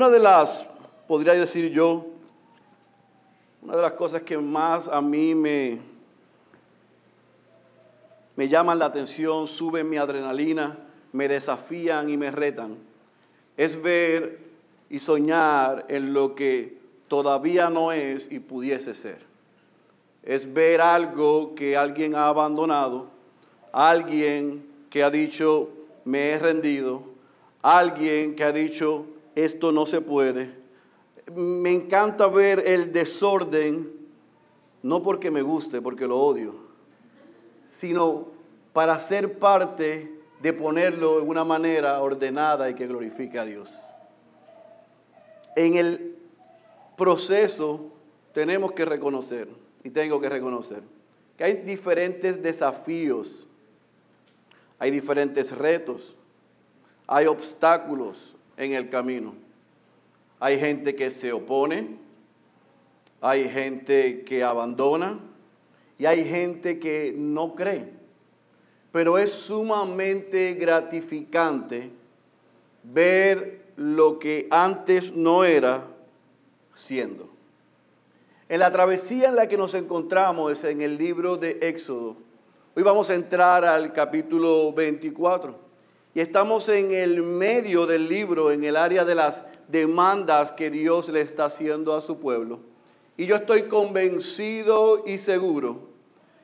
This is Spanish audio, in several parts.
Una de las, podría decir yo, una de las cosas que más a mí me, me llaman la atención, suben mi adrenalina, me desafían y me retan, es ver y soñar en lo que todavía no es y pudiese ser. Es ver algo que alguien ha abandonado, alguien que ha dicho, me he rendido, alguien que ha dicho, esto no se puede. Me encanta ver el desorden, no porque me guste, porque lo odio, sino para ser parte de ponerlo en una manera ordenada y que glorifique a Dios. En el proceso tenemos que reconocer, y tengo que reconocer, que hay diferentes desafíos, hay diferentes retos, hay obstáculos, en el camino. Hay gente que se opone, hay gente que abandona y hay gente que no cree. Pero es sumamente gratificante ver lo que antes no era siendo. En la travesía en la que nos encontramos es en el libro de Éxodo. Hoy vamos a entrar al capítulo 24. Y estamos en el medio del libro, en el área de las demandas que Dios le está haciendo a su pueblo. Y yo estoy convencido y seguro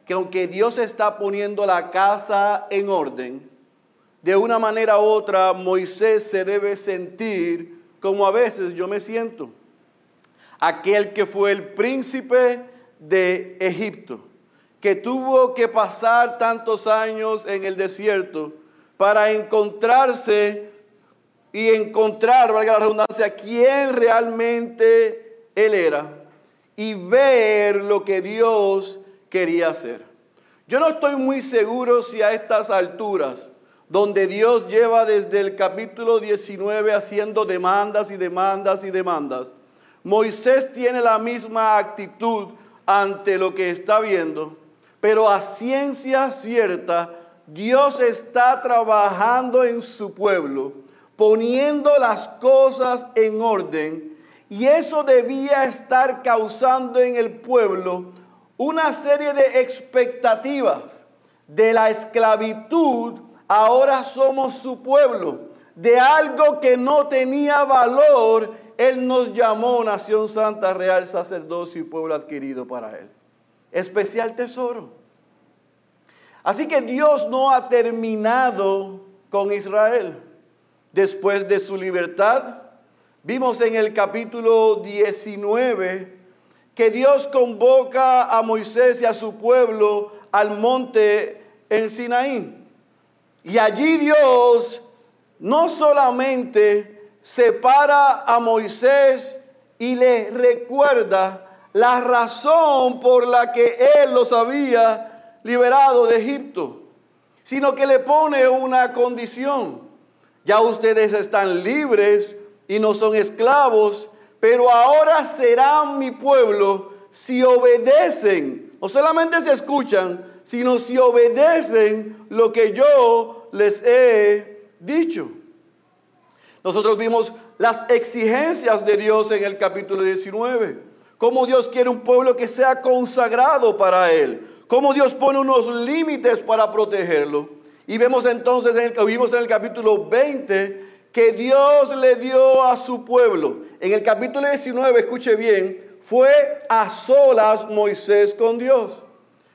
que aunque Dios está poniendo la casa en orden, de una manera u otra Moisés se debe sentir como a veces yo me siento. Aquel que fue el príncipe de Egipto, que tuvo que pasar tantos años en el desierto para encontrarse y encontrar, valga la redundancia, quién realmente él era y ver lo que Dios quería hacer. Yo no estoy muy seguro si a estas alturas, donde Dios lleva desde el capítulo 19 haciendo demandas y demandas y demandas, Moisés tiene la misma actitud ante lo que está viendo, pero a ciencia cierta, Dios está trabajando en su pueblo, poniendo las cosas en orden, y eso debía estar causando en el pueblo una serie de expectativas de la esclavitud, ahora somos su pueblo, de algo que no tenía valor, Él nos llamó nación santa, real, sacerdocio y pueblo adquirido para Él. Especial tesoro. Así que Dios no ha terminado con Israel. Después de su libertad, vimos en el capítulo 19 que Dios convoca a Moisés y a su pueblo al monte en Sinaí. Y allí Dios no solamente separa a Moisés y le recuerda la razón por la que él los había liberado de Egipto, sino que le pone una condición. Ya ustedes están libres y no son esclavos, pero ahora serán mi pueblo si obedecen, no solamente se escuchan, sino si obedecen lo que yo les he dicho. Nosotros vimos las exigencias de Dios en el capítulo 19, cómo Dios quiere un pueblo que sea consagrado para Él, cómo Dios pone unos límites para protegerlo. Y vemos entonces, en el, vimos en el capítulo 20, que Dios le dio a su pueblo. En el capítulo 19, escuche bien, fue a solas Moisés con Dios.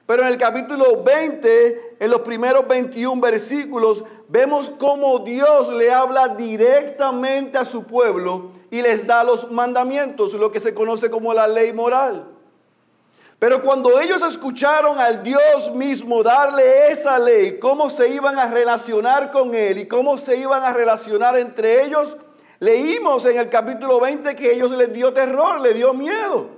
Pero en el capítulo 20, en los primeros 21 versículos, vemos cómo Dios le habla directamente a su pueblo y les da los mandamientos, lo que se conoce como la ley moral. Pero cuando ellos escucharon al Dios mismo darle esa ley, cómo se iban a relacionar con Él y cómo se iban a relacionar entre ellos, leímos en el capítulo 20 que ellos les dio terror, les dio miedo.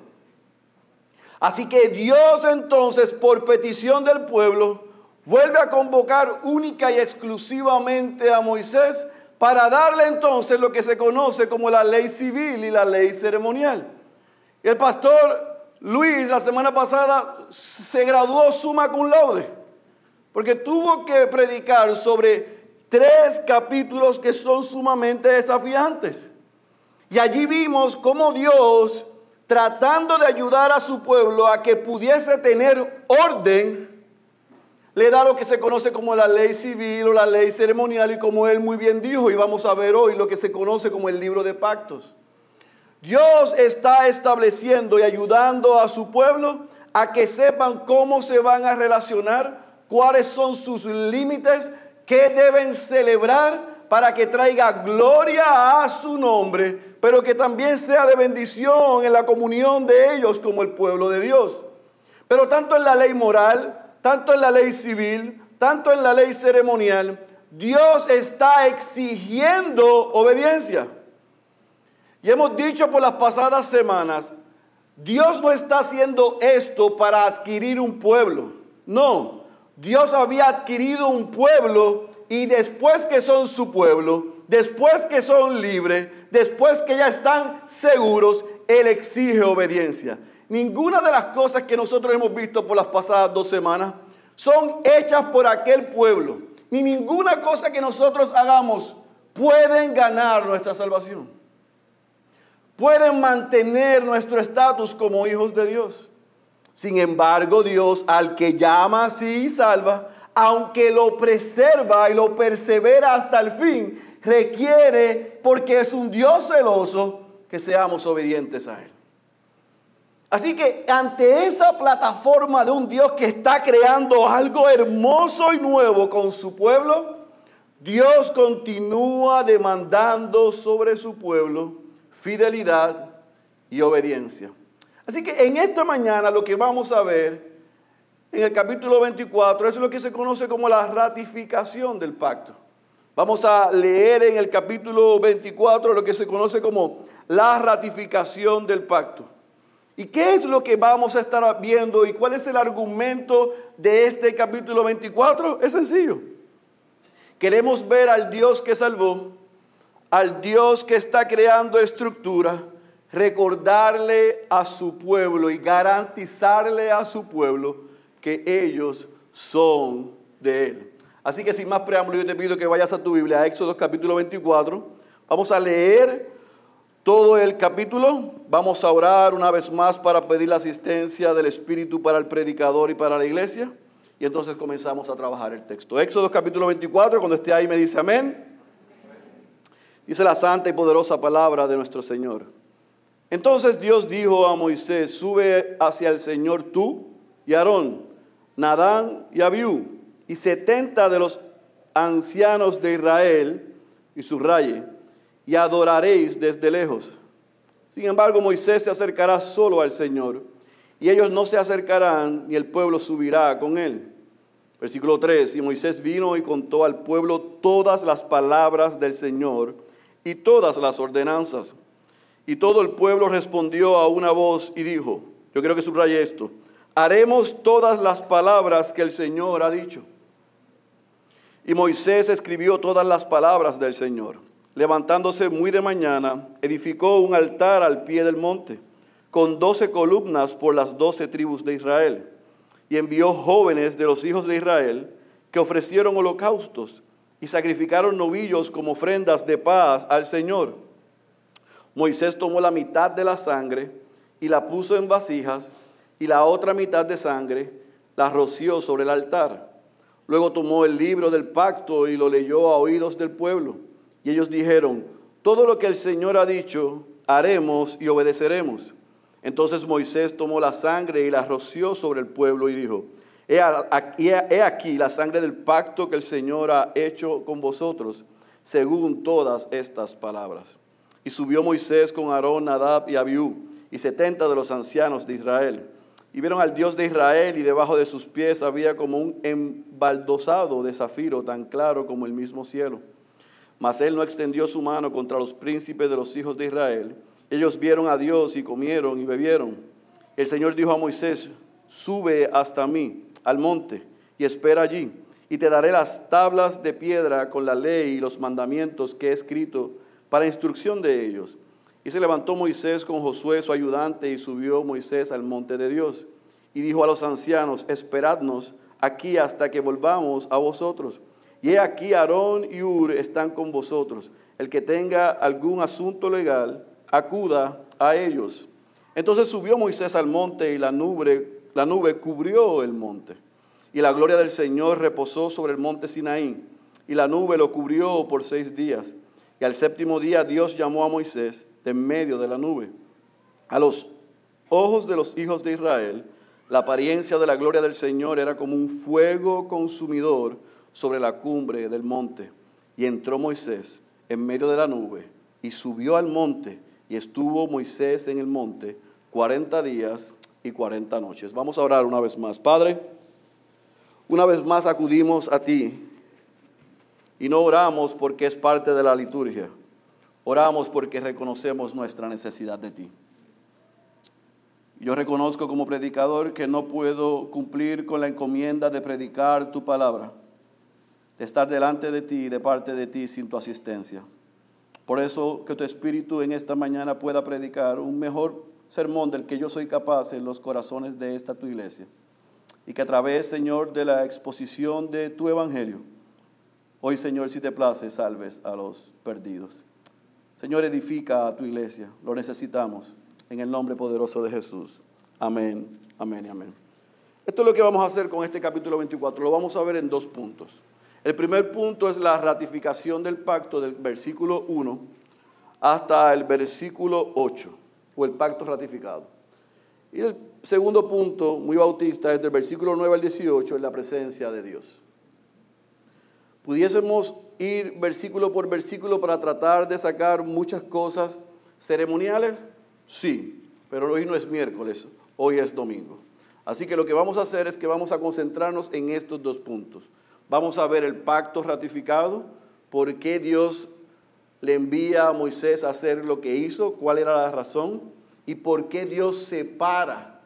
Así que Dios entonces, por petición del pueblo, vuelve a convocar única y exclusivamente a Moisés para darle entonces lo que se conoce como la ley civil y la ley ceremonial. El pastor Luis la semana pasada se graduó suma cum laude, porque tuvo que predicar sobre tres capítulos que son sumamente desafiantes. Y allí vimos cómo Dios, tratando de ayudar a su pueblo a que pudiese tener orden, le da lo que se conoce como la ley civil o la ley ceremonial y como él muy bien dijo, y vamos a ver hoy lo que se conoce como el libro de pactos. Dios está estableciendo y ayudando a su pueblo a que sepan cómo se van a relacionar, cuáles son sus límites, qué deben celebrar para que traiga gloria a su nombre, pero que también sea de bendición en la comunión de ellos como el pueblo de Dios. Pero tanto en la ley moral, tanto en la ley civil, tanto en la ley ceremonial, Dios está exigiendo obediencia. Y hemos dicho por las pasadas semanas, Dios no está haciendo esto para adquirir un pueblo. No, Dios había adquirido un pueblo y después que son su pueblo, después que son libres, después que ya están seguros, Él exige obediencia. Ninguna de las cosas que nosotros hemos visto por las pasadas dos semanas son hechas por aquel pueblo. Ni ninguna cosa que nosotros hagamos pueden ganar nuestra salvación. Pueden mantener nuestro estatus como hijos de Dios. Sin embargo, Dios al que llama así y salva, aunque lo preserva y lo persevera hasta el fin, requiere, porque es un Dios celoso, que seamos obedientes a Él. Así que ante esa plataforma de un Dios que está creando algo hermoso y nuevo con su pueblo, Dios continúa demandando sobre su pueblo fidelidad y obediencia. Así que en esta mañana lo que vamos a ver en el capítulo 24 es lo que se conoce como la ratificación del pacto. Vamos a leer en el capítulo 24 lo que se conoce como la ratificación del pacto. ¿Y qué es lo que vamos a estar viendo y cuál es el argumento de este capítulo 24? Es sencillo. Queremos ver al Dios que salvó, al Dios que está creando estructura, recordarle a su pueblo y garantizarle a su pueblo que ellos son de Él. Así que sin más preámbulo, yo te pido que vayas a tu Biblia, Éxodo capítulo 24. Vamos a leer todo el capítulo. Vamos a orar una vez más para pedir la asistencia del Espíritu para el predicador y para la iglesia. Y entonces comenzamos a trabajar el texto. Éxodo capítulo 24, cuando esté ahí me dice amén. Dice la santa y poderosa palabra de nuestro Señor. Entonces Dios dijo a Moisés, sube hacia el Señor tú y Aarón, Nadán y Abiú, y setenta de los ancianos de Israel, y subraye, y adoraréis desde lejos. Sin embargo, Moisés se acercará solo al Señor, y ellos no se acercarán, ni el pueblo subirá con él. Versículo 3, y Moisés vino y contó al pueblo todas las palabras del Señor y todas las ordenanzas. Y todo el pueblo respondió a una voz y dijo, yo quiero que subraye esto, haremos todas las palabras que el Señor ha dicho. Y Moisés escribió todas las palabras del Señor levantándose muy de mañana, edificó un altar al pie del monte, con doce columnas por las doce tribus de Israel, y envió jóvenes de los hijos de Israel que ofrecieron holocaustos y sacrificaron novillos como ofrendas de paz al Señor. Moisés tomó la mitad de la sangre y la puso en vasijas, y la otra mitad de sangre la roció sobre el altar. Luego tomó el libro del pacto y lo leyó a oídos del pueblo y ellos dijeron, todo lo que el Señor ha dicho, haremos y obedeceremos. Entonces Moisés tomó la sangre y la roció sobre el pueblo y dijo, he aquí la sangre del pacto que el Señor ha hecho con vosotros, según todas estas palabras. Y subió Moisés con Aarón, Nadab y Abiú y setenta de los ancianos de Israel. Y vieron al Dios de Israel y debajo de sus pies había como un embaldosado de zafiro tan claro como el mismo cielo. Mas él no extendió su mano contra los príncipes de los hijos de Israel. Ellos vieron a Dios y comieron y bebieron. El Señor dijo a Moisés, sube hasta mí al monte y espera allí, y te daré las tablas de piedra con la ley y los mandamientos que he escrito para instrucción de ellos. Y se levantó Moisés con Josué su ayudante y subió Moisés al monte de Dios. Y dijo a los ancianos, esperadnos aquí hasta que volvamos a vosotros. Y he aquí Aarón y Ur están con vosotros. El que tenga algún asunto legal, acuda a ellos. Entonces subió Moisés al monte y la nube, la nube cubrió el monte. Y la gloria del Señor reposó sobre el monte Sinaí. Y la nube lo cubrió por seis días. Y al séptimo día Dios llamó a Moisés de en medio de la nube. A los ojos de los hijos de Israel, la apariencia de la gloria del Señor era como un fuego consumidor sobre la cumbre del monte. Y entró Moisés en medio de la nube y subió al monte y estuvo Moisés en el monte cuarenta días y cuarenta noches. Vamos a orar una vez más. Padre, una vez más acudimos a ti y no oramos porque es parte de la liturgia. Oramos porque reconocemos nuestra necesidad de ti. Yo reconozco como predicador que no puedo cumplir con la encomienda de predicar tu palabra, de estar delante de ti y de parte de ti sin tu asistencia. Por eso que tu espíritu en esta mañana pueda predicar un mejor sermón del que yo soy capaz en los corazones de esta tu iglesia. Y que a través, Señor, de la exposición de tu evangelio, hoy, Señor, si te place, salves a los perdidos. Señor, edifica a tu iglesia, lo necesitamos, en el nombre poderoso de Jesús. Amén, amén y amén. Esto es lo que vamos a hacer con este capítulo 24, lo vamos a ver en dos puntos. El primer punto es la ratificación del pacto del versículo 1 hasta el versículo 8, o el pacto ratificado. Y el segundo punto, muy bautista, es del versículo 9 al 18, en la presencia de Dios. Pudiésemos ir versículo por versículo para tratar de sacar muchas cosas ceremoniales, sí, pero hoy no es miércoles, hoy es domingo. Así que lo que vamos a hacer es que vamos a concentrarnos en estos dos puntos. Vamos a ver el pacto ratificado, por qué Dios le envía a Moisés a hacer lo que hizo, cuál era la razón y por qué Dios separa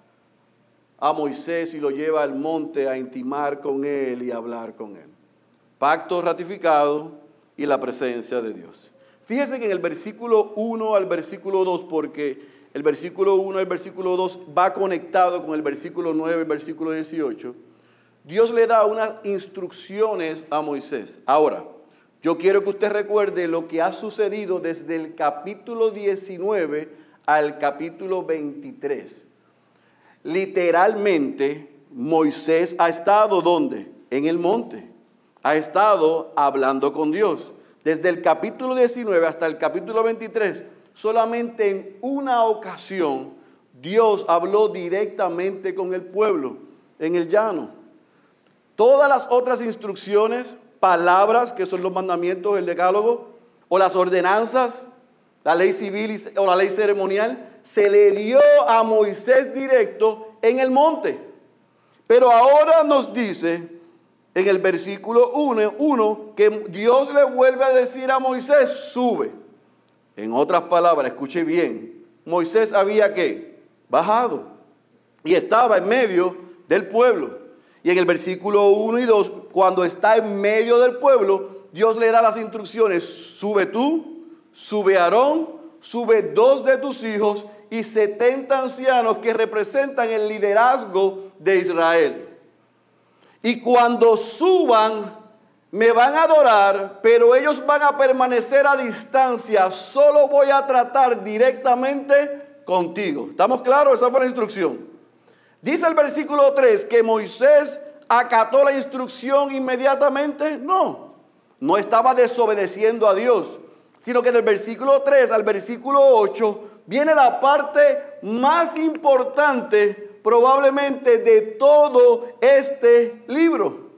a Moisés y lo lleva al monte a intimar con él y hablar con él. Pacto ratificado y la presencia de Dios. Fíjese que en el versículo 1 al versículo 2, porque el versículo 1 al versículo 2 va conectado con el versículo 9 y versículo 18 Dios le da unas instrucciones a Moisés. Ahora, yo quiero que usted recuerde lo que ha sucedido desde el capítulo 19 al capítulo 23. Literalmente, Moisés ha estado ¿dónde? En el monte. Ha estado hablando con Dios. Desde el capítulo 19 hasta el capítulo 23, solamente en una ocasión Dios habló directamente con el pueblo en el llano. Todas las otras instrucciones, palabras, que son los mandamientos del decálogo, o las ordenanzas, la ley civil o la ley ceremonial, se le dio a Moisés directo en el monte. Pero ahora nos dice en el versículo 1 que Dios le vuelve a decir a Moisés, sube. En otras palabras, escuche bien, Moisés había que bajado y estaba en medio del pueblo. Y en el versículo 1 y 2, cuando está en medio del pueblo, Dios le da las instrucciones, sube tú, sube Aarón, sube dos de tus hijos y 70 ancianos que representan el liderazgo de Israel. Y cuando suban, me van a adorar, pero ellos van a permanecer a distancia. Solo voy a tratar directamente contigo. ¿Estamos claros? Esa fue la instrucción. Dice el versículo 3 que Moisés acató la instrucción inmediatamente. No, no estaba desobedeciendo a Dios, sino que del versículo 3 al versículo 8 viene la parte más importante probablemente de todo este libro.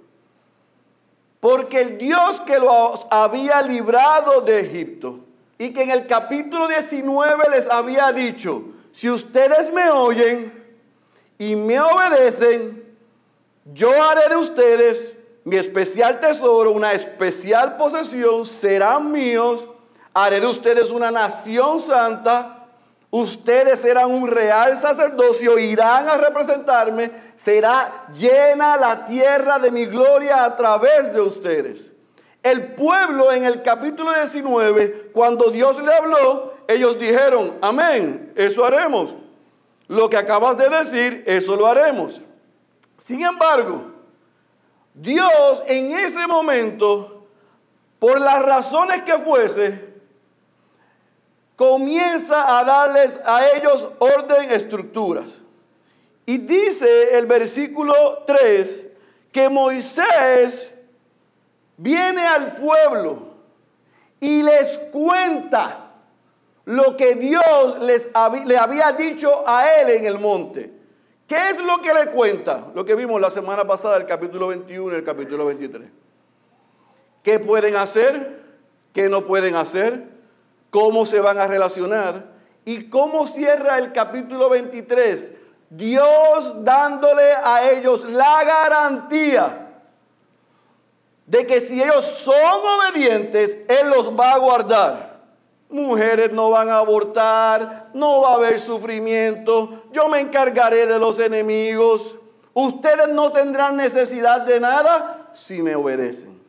Porque el Dios que los había librado de Egipto y que en el capítulo 19 les había dicho, si ustedes me oyen, y me obedecen, yo haré de ustedes mi especial tesoro, una especial posesión, serán míos, haré de ustedes una nación santa, ustedes serán un real sacerdocio, irán a representarme, será llena la tierra de mi gloria a través de ustedes. El pueblo en el capítulo 19, cuando Dios le habló, ellos dijeron, amén, eso haremos lo que acabas de decir, eso lo haremos. Sin embargo, Dios en ese momento, por las razones que fuese, comienza a darles a ellos orden, estructuras. Y dice el versículo 3 que Moisés viene al pueblo y les cuenta lo que Dios les le había dicho a él en el monte. ¿Qué es lo que le cuenta? Lo que vimos la semana pasada, el capítulo 21 y el capítulo 23. ¿Qué pueden hacer? ¿Qué no pueden hacer? ¿Cómo se van a relacionar? ¿Y cómo cierra el capítulo 23? Dios dándole a ellos la garantía de que si ellos son obedientes, Él los va a guardar. Mujeres no van a abortar, no va a haber sufrimiento, yo me encargaré de los enemigos. Ustedes no tendrán necesidad de nada si me obedecen.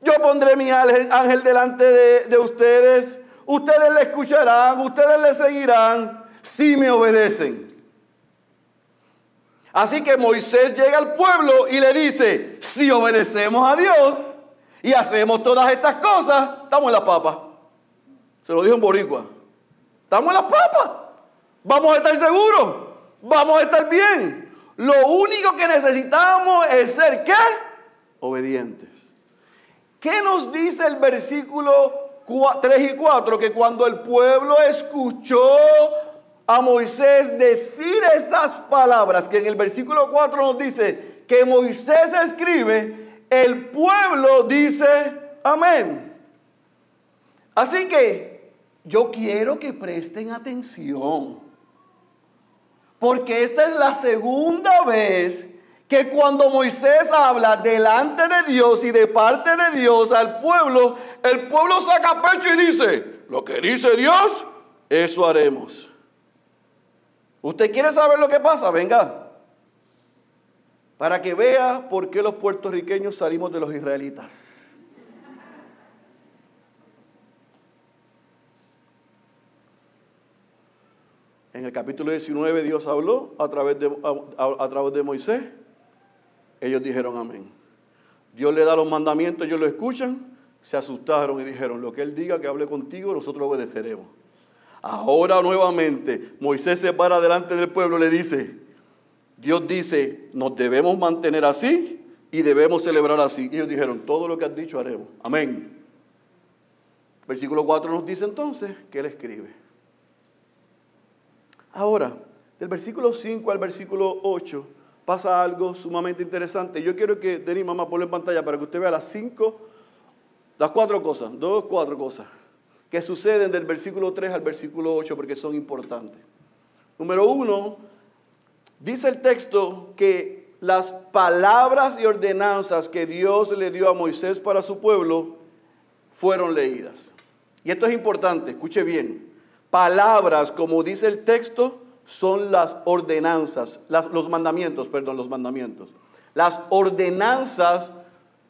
Yo pondré mi ángel delante de, de ustedes, ustedes le escucharán, ustedes le seguirán si me obedecen. Así que Moisés llega al pueblo y le dice, si obedecemos a Dios y hacemos todas estas cosas, estamos en la papa. Se lo dijo en Boricua. Estamos en la papa. Vamos a estar seguros. Vamos a estar bien. Lo único que necesitamos es ser qué? Obedientes. ¿Qué nos dice el versículo 3 y 4? Que cuando el pueblo escuchó a Moisés decir esas palabras que en el versículo 4 nos dice que Moisés escribe, el pueblo dice amén. Así que yo quiero que presten atención, porque esta es la segunda vez que cuando Moisés habla delante de Dios y de parte de Dios al pueblo, el pueblo saca pecho y dice, lo que dice Dios, eso haremos. ¿Usted quiere saber lo que pasa? Venga. Para que vea por qué los puertorriqueños salimos de los israelitas. En el capítulo 19 Dios habló a través de, a, través de Moisés. Ellos dijeron amén. Dios le da los mandamientos, ellos lo escuchan, se asustaron y dijeron, lo que Él diga que hable contigo, nosotros obedeceremos. Ahora nuevamente Moisés se para delante del pueblo y le dice, Dios dice, nos debemos mantener así y debemos celebrar así. Y ellos dijeron, todo lo que has dicho haremos. Amén. Versículo 4 nos dice entonces que él escribe. Ahora, del versículo 5 al versículo 8 pasa algo sumamente interesante. Yo quiero que Denis, mamá, ponle en pantalla para que usted vea las cinco, las cuatro cosas, dos, cuatro cosas que suceden del versículo 3 al versículo 8 porque son importantes. Número uno, dice el texto que las palabras y ordenanzas que Dios le dio a Moisés para su pueblo fueron leídas. Y esto es importante, escuche bien. Palabras, como dice el texto, son las ordenanzas, los mandamientos, perdón, los mandamientos. Las ordenanzas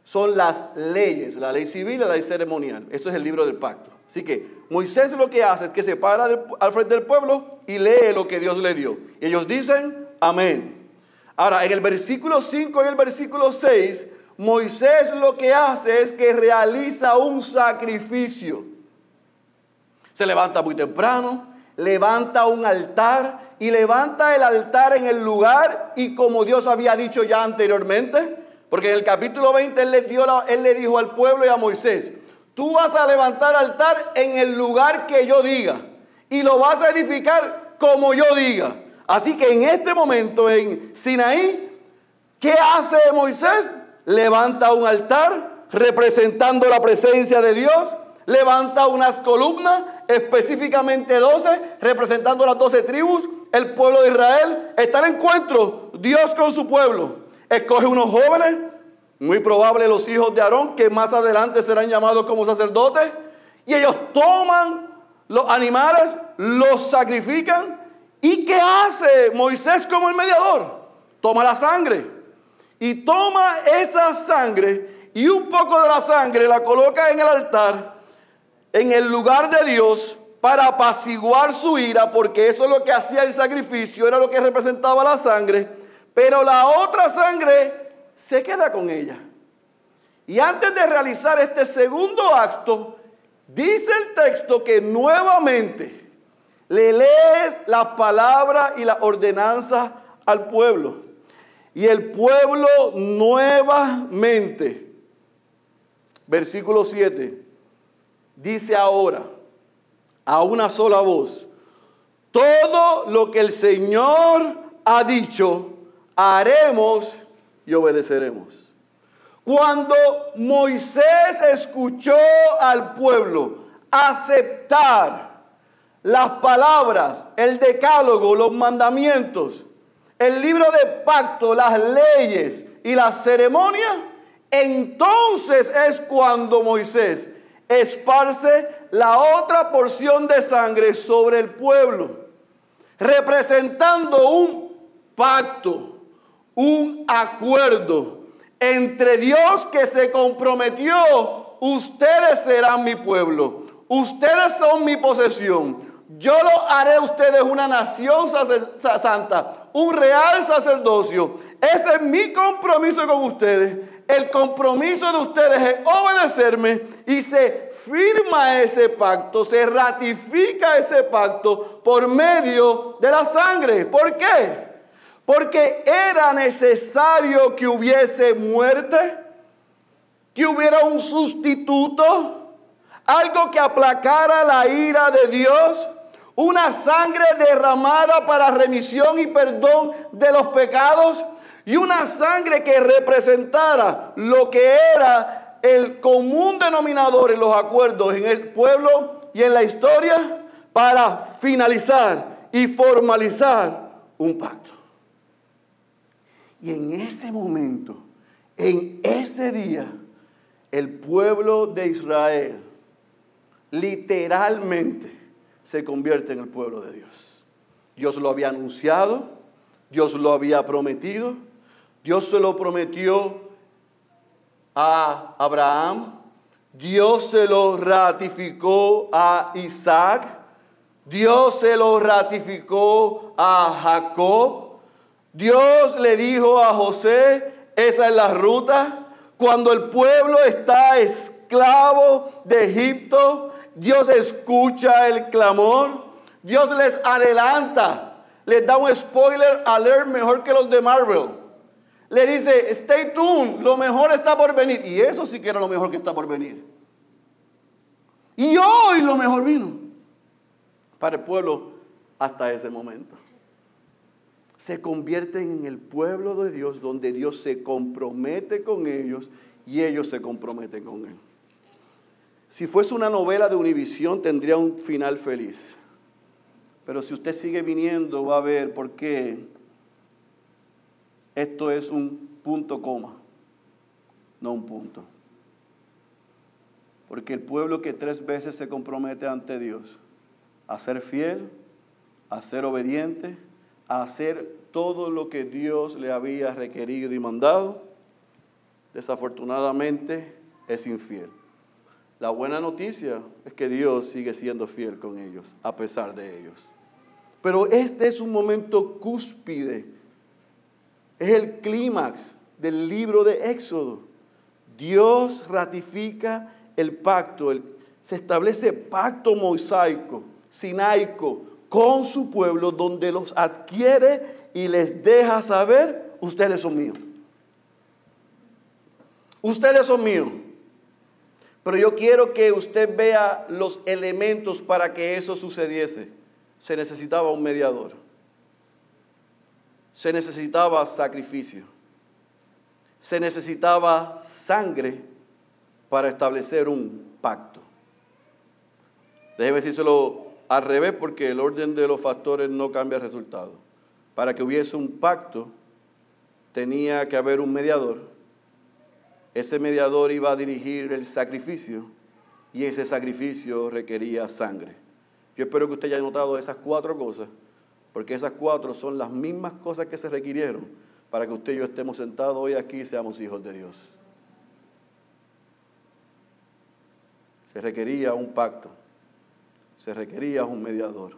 son las leyes, la ley civil y la ley ceremonial. Eso es el libro del pacto. Así que Moisés lo que hace es que se para al frente del pueblo y lee lo que Dios le dio. Y ellos dicen, amén. Ahora, en el versículo 5 y el versículo 6, Moisés lo que hace es que realiza un sacrificio. Se levanta muy temprano, levanta un altar y levanta el altar en el lugar y como Dios había dicho ya anteriormente, porque en el capítulo 20 él le, dio él le dijo al pueblo y a Moisés, Tú vas a levantar altar en el lugar que yo diga y lo vas a edificar como yo diga. Así que en este momento en Sinaí, ¿qué hace Moisés? Levanta un altar representando la presencia de Dios, levanta unas columnas, específicamente 12, representando las 12 tribus, el pueblo de Israel. Está el encuentro, Dios con su pueblo. Escoge unos jóvenes, muy probable los hijos de Aarón, que más adelante serán llamados como sacerdotes, y ellos toman los animales, los sacrifican. ¿Y qué hace Moisés como el mediador? Toma la sangre. Y toma esa sangre y un poco de la sangre la coloca en el altar, en el lugar de Dios, para apaciguar su ira, porque eso es lo que hacía el sacrificio, era lo que representaba la sangre. Pero la otra sangre se queda con ella. Y antes de realizar este segundo acto, Dice el texto que nuevamente le lees las palabras y las ordenanzas al pueblo. Y el pueblo nuevamente, versículo 7, dice ahora, a una sola voz, todo lo que el Señor ha dicho, haremos y obedeceremos. Cuando Moisés escuchó al pueblo aceptar las palabras, el decálogo, los mandamientos, el libro de pacto, las leyes y las ceremonias, entonces es cuando Moisés esparce la otra porción de sangre sobre el pueblo, representando un pacto, un acuerdo entre Dios que se comprometió, ustedes serán mi pueblo, ustedes son mi posesión. Yo lo haré a ustedes una nación santa, un real sacerdocio. Ese es mi compromiso con ustedes. El compromiso de ustedes es obedecerme y se firma ese pacto, se ratifica ese pacto por medio de la sangre. ¿Por qué? Porque era necesario que hubiese muerte, que hubiera un sustituto, algo que aplacara la ira de Dios, una sangre derramada para remisión y perdón de los pecados y una sangre que representara lo que era el común denominador en los acuerdos en el pueblo y en la historia para finalizar y formalizar un pacto. Y en ese momento, en ese día, el pueblo de Israel literalmente se convierte en el pueblo de Dios. Dios lo había anunciado, Dios lo había prometido, Dios se lo prometió a Abraham, Dios se lo ratificó a Isaac, Dios se lo ratificó a Jacob, Dios le dijo a José, esa es la ruta. Cuando el pueblo está esclavo de Egipto, Dios escucha el clamor. Dios les adelanta, les da un spoiler alert mejor que los de Marvel. Le dice, stay tuned, lo mejor está por venir. Y eso sí que era lo mejor que está por venir. Y hoy lo mejor vino para el pueblo hasta ese momento se convierten en el pueblo de Dios donde Dios se compromete con ellos y ellos se comprometen con Él. Si fuese una novela de Univisión tendría un final feliz. Pero si usted sigue viniendo va a ver por qué esto es un punto coma, no un punto. Porque el pueblo que tres veces se compromete ante Dios a ser fiel, a ser obediente, a hacer todo lo que Dios le había requerido y mandado, desafortunadamente es infiel. La buena noticia es que Dios sigue siendo fiel con ellos, a pesar de ellos. Pero este es un momento cúspide, es el clímax del libro de Éxodo. Dios ratifica el pacto, se establece pacto mosaico, sinaico, con su pueblo, donde los adquiere y les deja saber, ustedes son míos. Ustedes son míos. Pero yo quiero que usted vea los elementos para que eso sucediese. Se necesitaba un mediador. Se necesitaba sacrificio. Se necesitaba sangre para establecer un pacto. Déjeme decírselo al revés, porque el orden de los factores no cambia el resultado. Para que hubiese un pacto, tenía que haber un mediador. Ese mediador iba a dirigir el sacrificio y ese sacrificio requería sangre. Yo espero que usted haya notado esas cuatro cosas, porque esas cuatro son las mismas cosas que se requirieron para que usted y yo estemos sentados hoy aquí y seamos hijos de Dios. Se requería un pacto se requería un mediador,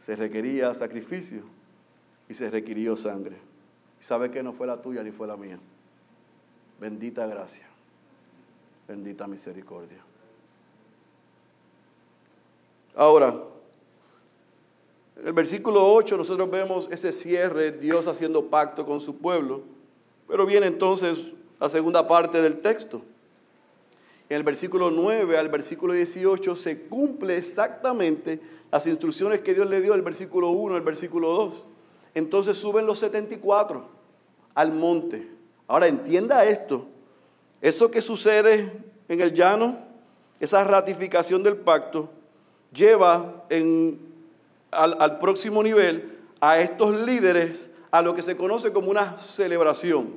se requería sacrificio y se requirió sangre. ¿Y sabe que no fue la tuya ni fue la mía? Bendita gracia, bendita misericordia. Ahora, en el versículo 8 nosotros vemos ese cierre, Dios haciendo pacto con su pueblo, pero viene entonces la segunda parte del texto. En el versículo 9 al versículo 18 se cumple exactamente las instrucciones que Dios le dio el versículo 1 al versículo 2. Entonces suben los 74 al monte. Ahora entienda esto. Eso que sucede en el llano, esa ratificación del pacto, lleva al, próximo nivel a estos líderes a lo que se conoce como una celebración.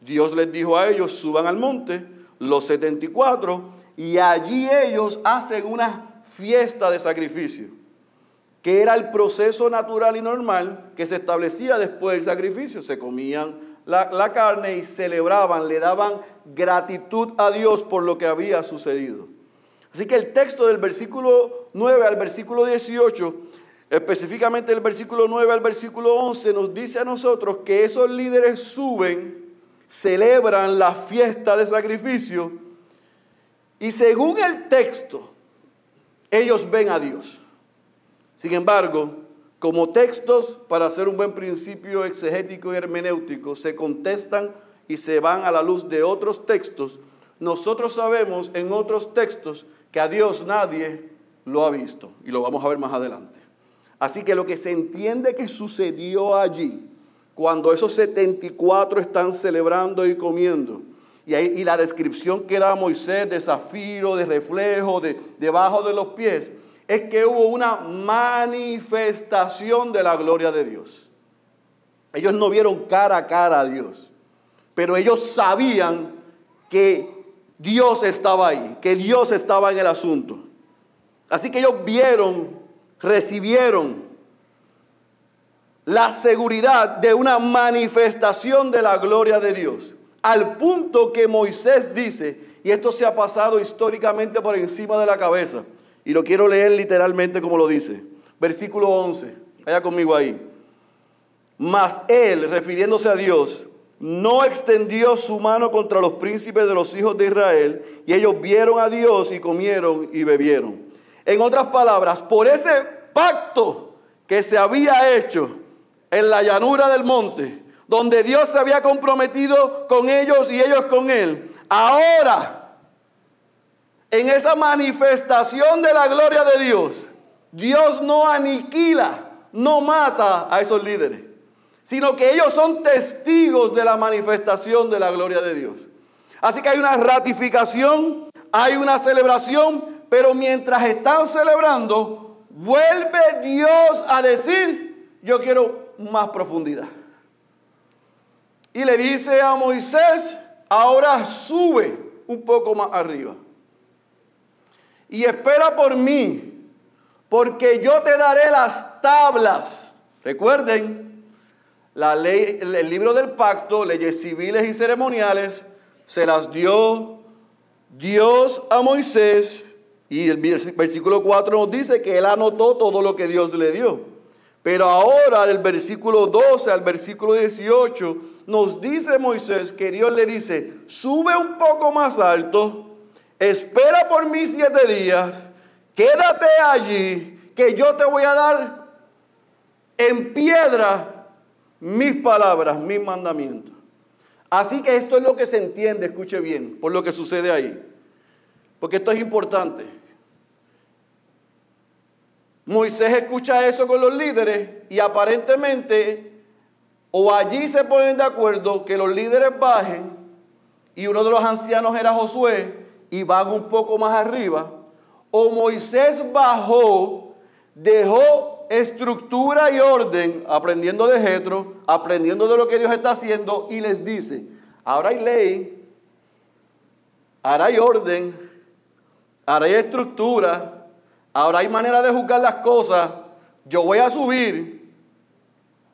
Dios les dijo a ellos, suban al monte, los 74, y allí ellos hacen una fiesta de sacrificio que era el proceso natural y normal que se establecía después del sacrificio. Se comían la, carne y celebraban, le daban gratitud a Dios por lo que había sucedido. Así que el texto del versículo 9 al versículo 18, específicamente el versículo 9 al versículo 11, nos dice a nosotros que esos líderes suben, celebran la fiesta de sacrificio y según el texto, ellos ven a Dios. Sin embargo, como textos para hacer un buen principio exegético y hermenéutico se contestan y se van a la luz de otros textos, nosotros sabemos en otros textos que a Dios nadie lo ha visto y lo vamos a ver más adelante. Así que lo que se entiende que sucedió allí, cuando esos 74 están celebrando y comiendo, y, la descripción que da Moisés de zafiro, de reflejo, de debajo de los pies, es que hubo una manifestación de la gloria de Dios. Ellos no vieron cara a cara a Dios, pero ellos sabían que Dios estaba ahí, que Dios estaba en el asunto. Así que ellos vieron, recibieron la seguridad de una manifestación de la gloria de Dios. Al punto que Moisés dice, y esto se ha pasado históricamente por encima de la cabeza, y lo quiero leer literalmente como lo dice. Versículo 11. Vaya conmigo ahí. Mas él, refiriéndose a Dios, no extendió su mano contra los príncipes de los hijos de Israel, y ellos vieron a Dios y comieron y bebieron. En otras palabras, por ese pacto que se había hecho en la llanura del monte, donde Dios se había comprometido con ellos y ellos con él, ahora en esa manifestación de la gloria de Dios, Dios no aniquila, no mata a esos líderes, sino que ellos son testigos de la manifestación de la gloria de Dios. Así que hay una ratificación, hay una celebración, pero mientras están celebrando, vuelve Dios a decir, yo quiero más profundidad. Y le dice a Moisés, ahora sube un poco más arriba y espera por mí, porque yo te daré las tablas. Recuerden, la ley, el libro del pacto, leyes civiles y ceremoniales, se las dio Dios a Moisés y el versículo 4 nos dice que él anotó todo lo que Dios le dio. Pero ahora del versículo 12 al versículo 18 nos dice Moisés que Dios le dice, sube un poco más alto espera por mí siete días, quédate allí, que yo te voy a dar en piedra mis palabras, mis mandamientos. Así que esto es lo que se entiende, escuche bien, por lo que sucede ahí. Porque esto es importante. Moisés escucha eso con los líderes y aparentemente o allí se ponen de acuerdo que los líderes bajen y uno de los ancianos era Josué y van un poco más arriba, o Moisés bajó, dejó estructura y orden, aprendiendo de Jetro, aprendiendo de lo que Dios está haciendo, y les dice: ahora hay ley, ahora hay orden, ahora hay estructura, ahora hay manera de juzgar las cosas. Yo voy a subir.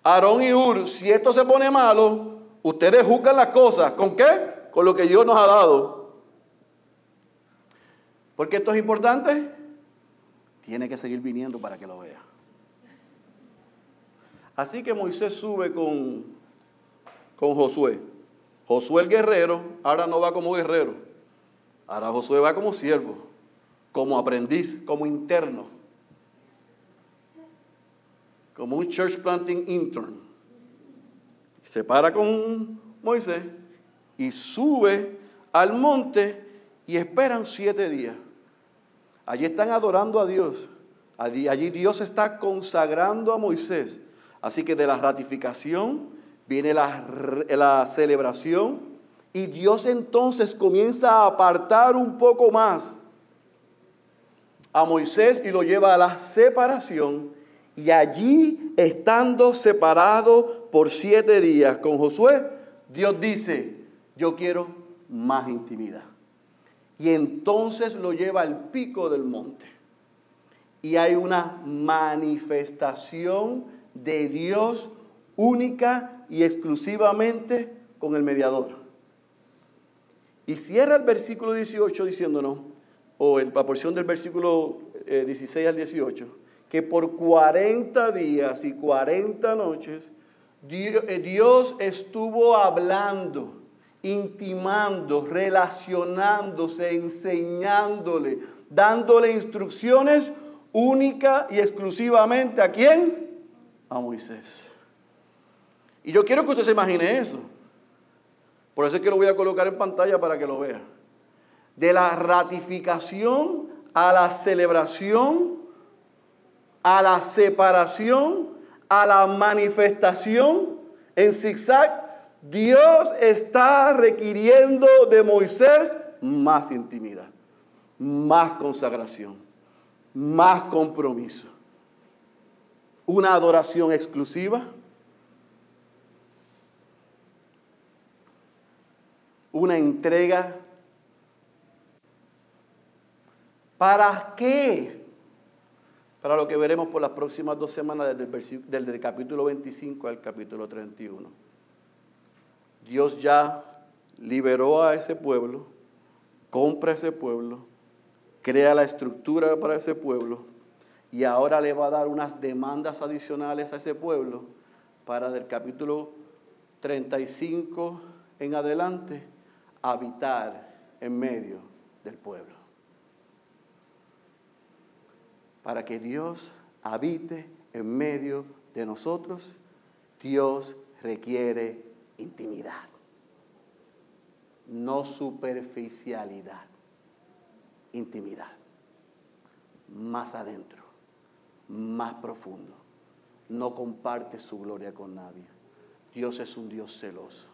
Aarón y Ur, si esto se pone malo, ustedes juzgan las cosas. ¿Con qué? Con lo que Dios nos ha dado. ¿Por qué esto es importante? Tiene que seguir viniendo para que lo vea. Así que Moisés sube con, con Josué. Josué el guerrero ahora no va como guerrero. Ahora Josué va como siervo, como aprendiz, como interno. como un church planting intern. Se para con Moisés y sube al monte y esperan siete días. Allí están adorando a Dios. Allí, allí, Dios está consagrando a Moisés. Así que de la ratificación viene la, la celebración y Dios entonces comienza a apartar un poco más a Moisés y lo lleva a la separación. Y allí, estando separado por siete días con Josué, Dios dice, yo quiero más intimidad. Y entonces lo lleva al pico del monte. Y hay una manifestación de Dios única y exclusivamente con el mediador. Y cierra el versículo 18 diciéndonos, o en la porción del versículo 16 eh, al 18, que por 40 días y 40 noches eh, Dios estuvo hablando, intimando, relacionándose, enseñándole, dándole instrucciones única y exclusivamente a quién? A Moisés. Y yo quiero que usted se imagine eso. Por eso es que lo voy a colocar en pantalla para que lo vea de la ratificación a la celebración, a la separación, a la manifestación en zigzag, Dios está requiriendo de Moisés más intimidad, más consagración, más compromiso, una adoración exclusiva, una entrega ¿Para qué? Para lo que veremos por las próximas dos semanas desde el, capítulo 25 al capítulo 31. Dios ya liberó a ese pueblo, compra ese pueblo, crea la estructura para ese pueblo y ahora le va a dar unas demandas adicionales a ese pueblo para del capítulo 35 en adelante habitar en medio del pueblo para que Dios habite en medio de nosotros, Dios requiere intimidad, no superficialidad, intimidad, más adentro, más profundo. No comparte su gloria con nadie. Dios es un Dios celoso.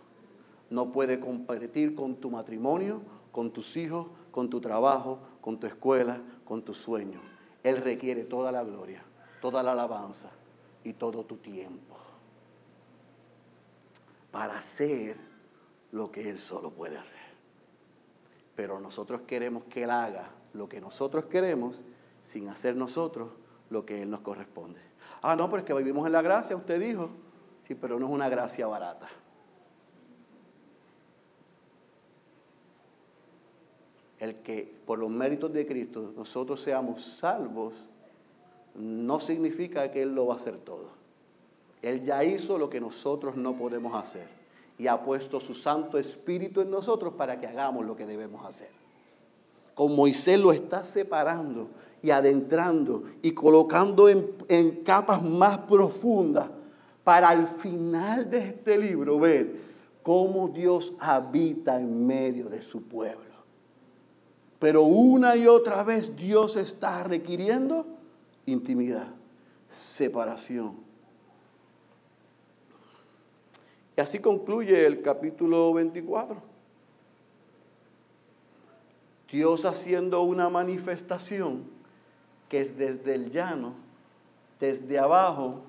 No puede compartir con tu matrimonio, con tus hijos, con tu trabajo, con tu escuela, con tus sueños. Él requiere toda la gloria, toda la alabanza y todo tu tiempo para hacer lo que Él solo puede hacer. Pero nosotros queremos que Él haga lo que nosotros queremos sin hacer nosotros lo que Él nos corresponde. Ah, no, pero es que vivimos en la gracia, usted dijo. Sí, pero no es una gracia barata. El que por los méritos de Cristo nosotros seamos salvos, no significa que Él lo va a hacer todo. Él ya hizo lo que nosotros no podemos hacer y ha puesto su Santo Espíritu en nosotros para que hagamos lo que debemos hacer. Con Moisés lo está separando y adentrando y colocando en, en capas más profundas para al final de este libro ver cómo Dios habita en medio de su pueblo. Pero una y otra vez Dios está requiriendo intimidad, separación. Y así concluye el capítulo 24. Dios haciendo una manifestación que es desde el llano, desde abajo,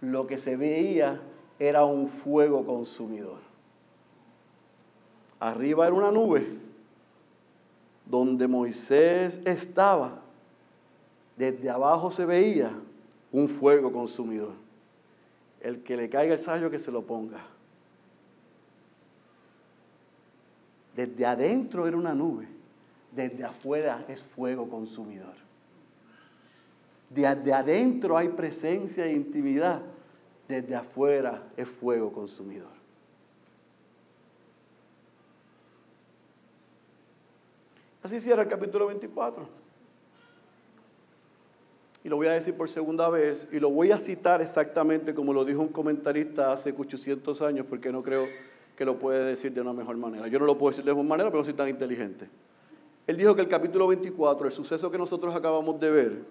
lo que se veía era un fuego consumidor. Arriba era una nube donde Moisés estaba, desde abajo se veía un fuego consumidor. El que le caiga el sallo que se lo ponga. Desde adentro era una nube, desde afuera es fuego consumidor. Desde adentro hay presencia e intimidad, desde afuera es fuego consumidor. Así cierra el capítulo 24. Y lo voy a decir por segunda vez, y lo voy a citar exactamente como lo dijo un comentarista hace 800 años, porque no creo que lo puede decir de una mejor manera. Yo no lo puedo decir de mejor manera, pero soy tan inteligente. Él dijo que el capítulo 24, el suceso que nosotros acabamos de ver,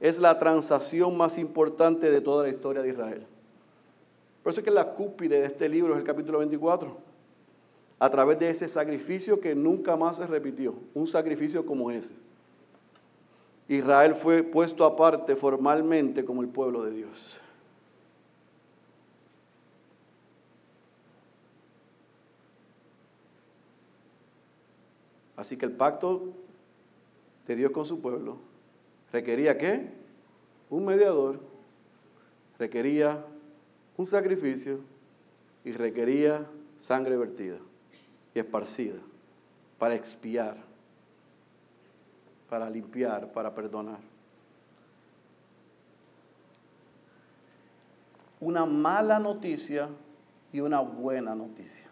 es la transacción más importante de toda la historia de Israel. Por eso es que la cúpide de este libro es el capítulo 24. A través de ese sacrificio que nunca más se repitió, un sacrificio como ese. Israel fue puesto aparte formalmente como el pueblo de Dios. Así que el pacto de Dios con su pueblo requería qué? Un mediador, requería un sacrificio y requería sangre vertida y esparcida para expiar, para limpiar, para perdonar. Una mala noticia y una buena noticia.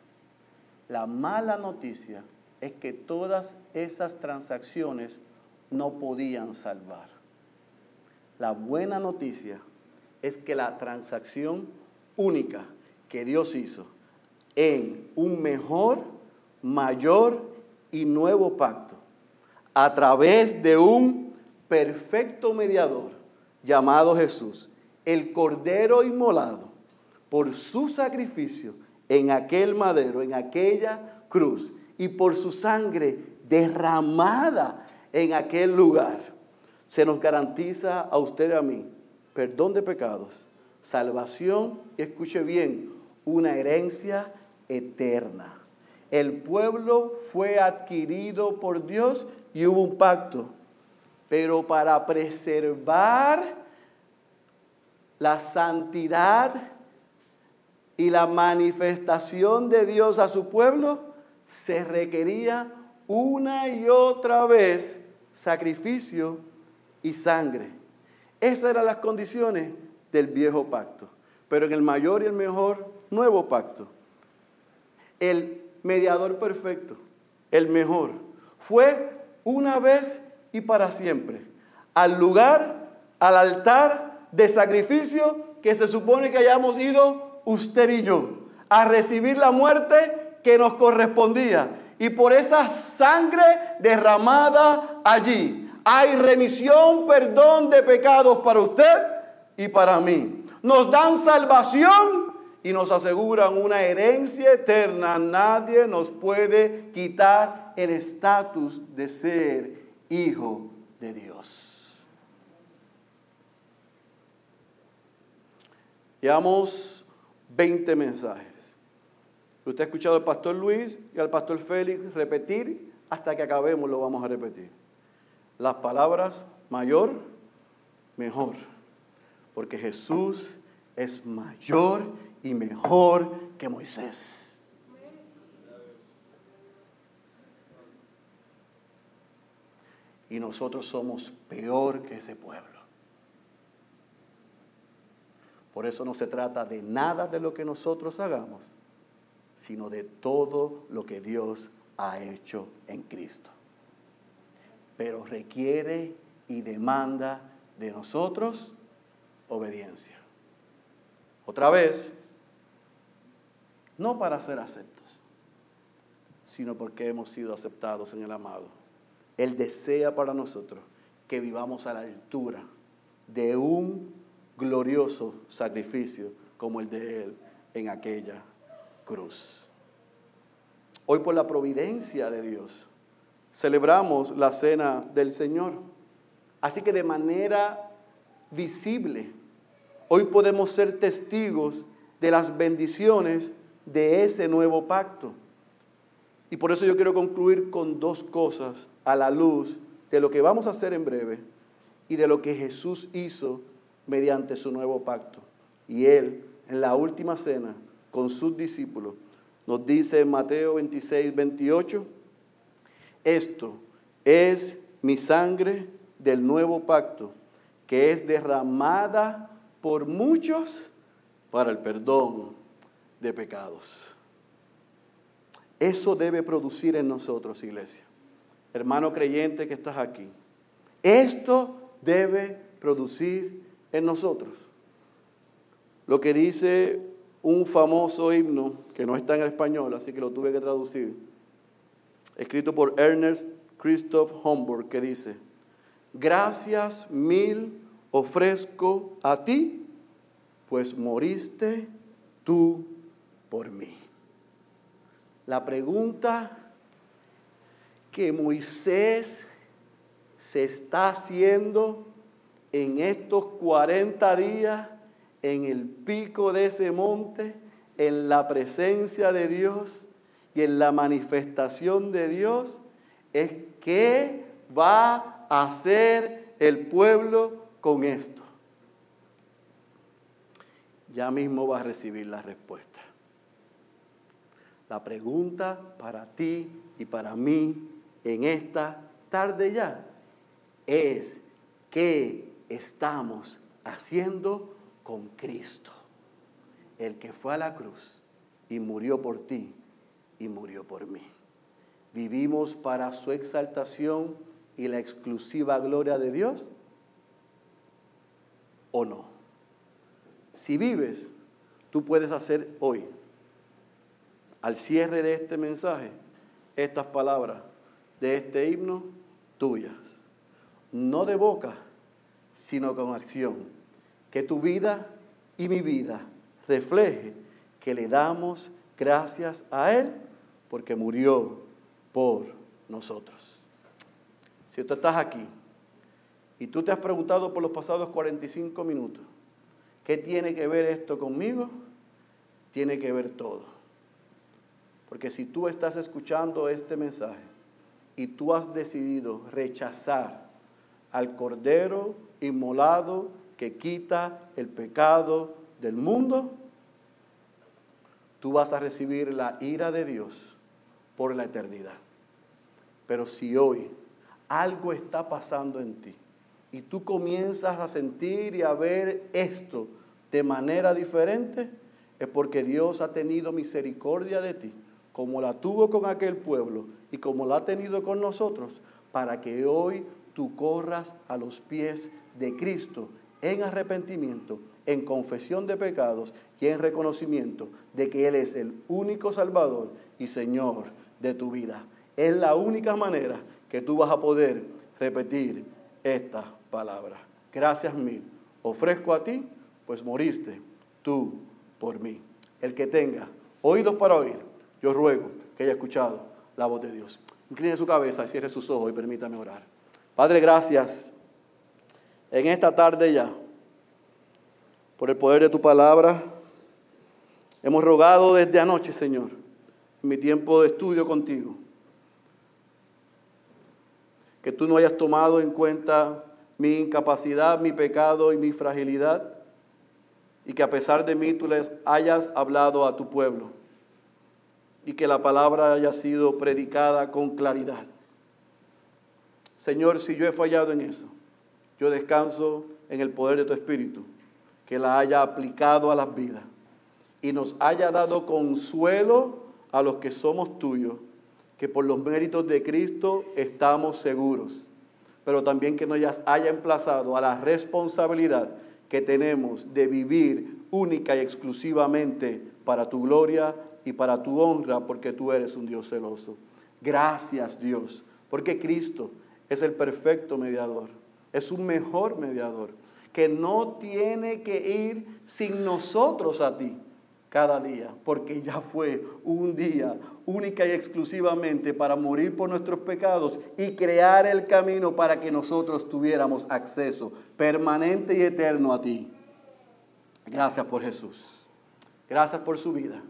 La mala noticia es que todas esas transacciones no podían salvar. La buena noticia es que la transacción única que Dios hizo en un mejor, mayor y nuevo pacto, a través de un perfecto mediador llamado Jesús, el Cordero inmolado por su sacrificio en aquel madero, en aquella cruz, y por su sangre derramada en aquel lugar, se nos garantiza a usted y a mí perdón de pecados, salvación y escuche bien, una herencia eterna. El pueblo fue adquirido por Dios y hubo un pacto, pero para preservar la santidad y la manifestación de Dios a su pueblo, se requería una y otra vez sacrificio y sangre. Esas eran las condiciones del viejo pacto. Pero en el mayor y el mejor nuevo pacto, el mediador perfecto, el mejor, fue una vez y para siempre al lugar, al altar de sacrificio que se supone que hayamos ido usted y yo a recibir la muerte que nos correspondía. Y por esa sangre derramada allí hay remisión, perdón de pecados para usted y para mí. Nos dan salvación y nos aseguran una herencia eterna. Nadie nos puede quitar el estatus de ser hijo de Dios. Llevamos 20 mensajes. Usted ha escuchado al pastor Luis y al pastor Félix repetir hasta que acabemos, lo vamos a repetir. Las palabras mayor, mejor. Porque Jesús es mayor y mejor que Moisés. Y nosotros somos peor que ese pueblo. Por eso no se trata de nada de lo que nosotros hagamos, sino de todo lo que Dios ha hecho en Cristo. Pero requiere y demanda de nosotros obediencia. Otra vez, no para ser aceptos, sino porque hemos sido aceptados en el amado. Él desea para nosotros que vivamos a la altura de un glorioso sacrificio como el de Él en aquella cruz. Hoy por la providencia de Dios celebramos la cena del Señor. Así que de manera visible, hoy podemos ser testigos de las bendiciones de ese nuevo pacto. Y por eso yo quiero concluir con dos cosas a la luz de lo que vamos a hacer en breve y de lo que Jesús hizo mediante su nuevo pacto. Y Él, en la última cena, con sus discípulos. Nos dice en Mateo 26, 28, esto es mi sangre del nuevo pacto, que es derramada por muchos para el perdón de pecados. Eso debe producir en nosotros, iglesia. Hermano creyente que estás aquí. Esto debe producir en nosotros. Lo que dice un famoso himno, que no está en español, así que lo tuve que traducir, escrito por Ernest Christoph Homburg, que dice, gracias mil ofrezco a ti, pues moriste tú por mí. La pregunta que Moisés se está haciendo en estos 40 días en el pico de ese monte, en la presencia de Dios y en la manifestación de Dios, es qué va a hacer el pueblo con esto. Ya mismo va a recibir la respuesta. La pregunta para ti y para mí en esta tarde ya es qué estamos haciendo con Cristo, el que fue a la cruz y murió por ti y murió por mí. ¿Vivimos para su exaltación y la exclusiva gloria de Dios? ¿O no? Si vives, tú puedes hacer hoy, al cierre de este mensaje, estas palabras de este himno tuyas. No de boca, sino con acción que tu vida y mi vida refleje que le damos gracias a Él porque murió por nosotros. Si tú estás aquí y tú te has preguntado por los pasados 45 minutos, ¿qué tiene que ver esto conmigo? Tiene que ver todo. Porque si tú estás escuchando este mensaje y tú has decidido rechazar al Cordero inmolado que quita el pecado del mundo, tú vas a recibir la ira de Dios por la eternidad. Pero si hoy algo está pasando en ti y tú comienzas a sentir y a ver esto de manera diferente, es porque Dios ha tenido misericordia de ti, como la tuvo con aquel pueblo y como la ha tenido con nosotros, para que hoy tú corras a los pies de Cristo en arrepentimiento, en confesión de pecados y en reconocimiento de que Él es el único Salvador y Señor de tu vida. Es la única manera que tú vas a poder repetir esta palabra. Gracias mil. Ofrezco a ti, pues moriste tú por mí. El que tenga oídos para oír, yo ruego que haya escuchado la voz de Dios. Incline su cabeza y cierre sus ojos y permítame orar. Padre, gracias en esta tarde ya, por el poder de tu palabra. Hemos rogado desde anoche, Señor, en mi tiempo de estudio contigo, que tú no hayas tomado en cuenta mi incapacidad, mi pecado y mi fragilidad, y que a pesar de mí tú les hayas hablado a tu pueblo, y que la palabra haya sido predicada con claridad. Señor, si yo he fallado en eso, yo descanso en el poder de tu Espíritu, que la haya aplicado a las vidas y nos haya dado consuelo a los que somos tuyos, que por los méritos de Cristo estamos seguros, pero también que nos haya emplazado a la responsabilidad que tenemos de vivir única y exclusivamente para tu gloria y para tu honra, porque tú eres un Dios celoso. Gracias Dios, porque Cristo es el perfecto mediador es un mejor mediador, que no tiene que ir sin nosotros a ti cada día, porque ya fue un día única y exclusivamente para morir por nuestros pecados y crear el camino para que nosotros tuviéramos acceso permanente y eterno a ti. Gracias por Jesús. Gracias por su vida.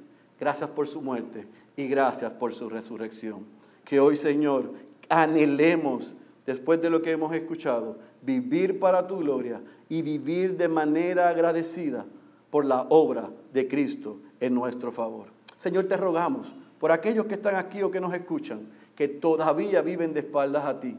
Gracias por su muerte y gracias por su resurrección. Que hoy, Señor, anhelemos, después de lo que hemos escuchado, vivir para tu gloria y vivir de manera agradecida por la obra de Cristo en nuestro favor. Señor, te rogamos por aquellos que están aquí o que nos escuchan, que todavía viven de espaldas a ti,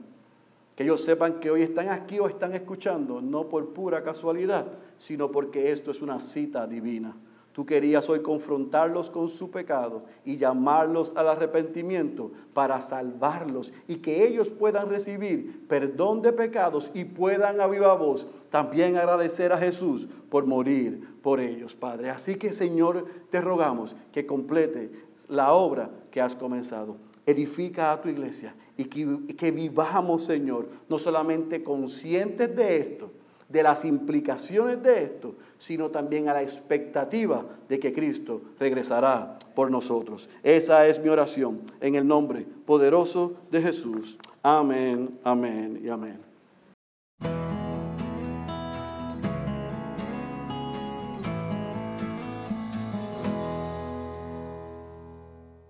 que ellos sepan que hoy están aquí o están escuchando, no por pura casualidad, sino porque esto es una cita divina. Tú querías hoy confrontarlos con su pecado y llamarlos al arrepentimiento para salvarlos y que ellos puedan recibir perdón de pecados y puedan a viva voz también agradecer a Jesús por morir por ellos, Padre. Así que Señor, te rogamos que complete la obra que has comenzado. Edifica a tu iglesia y que, que vivamos, Señor, no solamente conscientes de esto, de las implicaciones de esto, sino también a la expectativa de que Cristo regresará por nosotros. Esa es mi oración en el nombre poderoso de Jesús. Amén, amén y amén.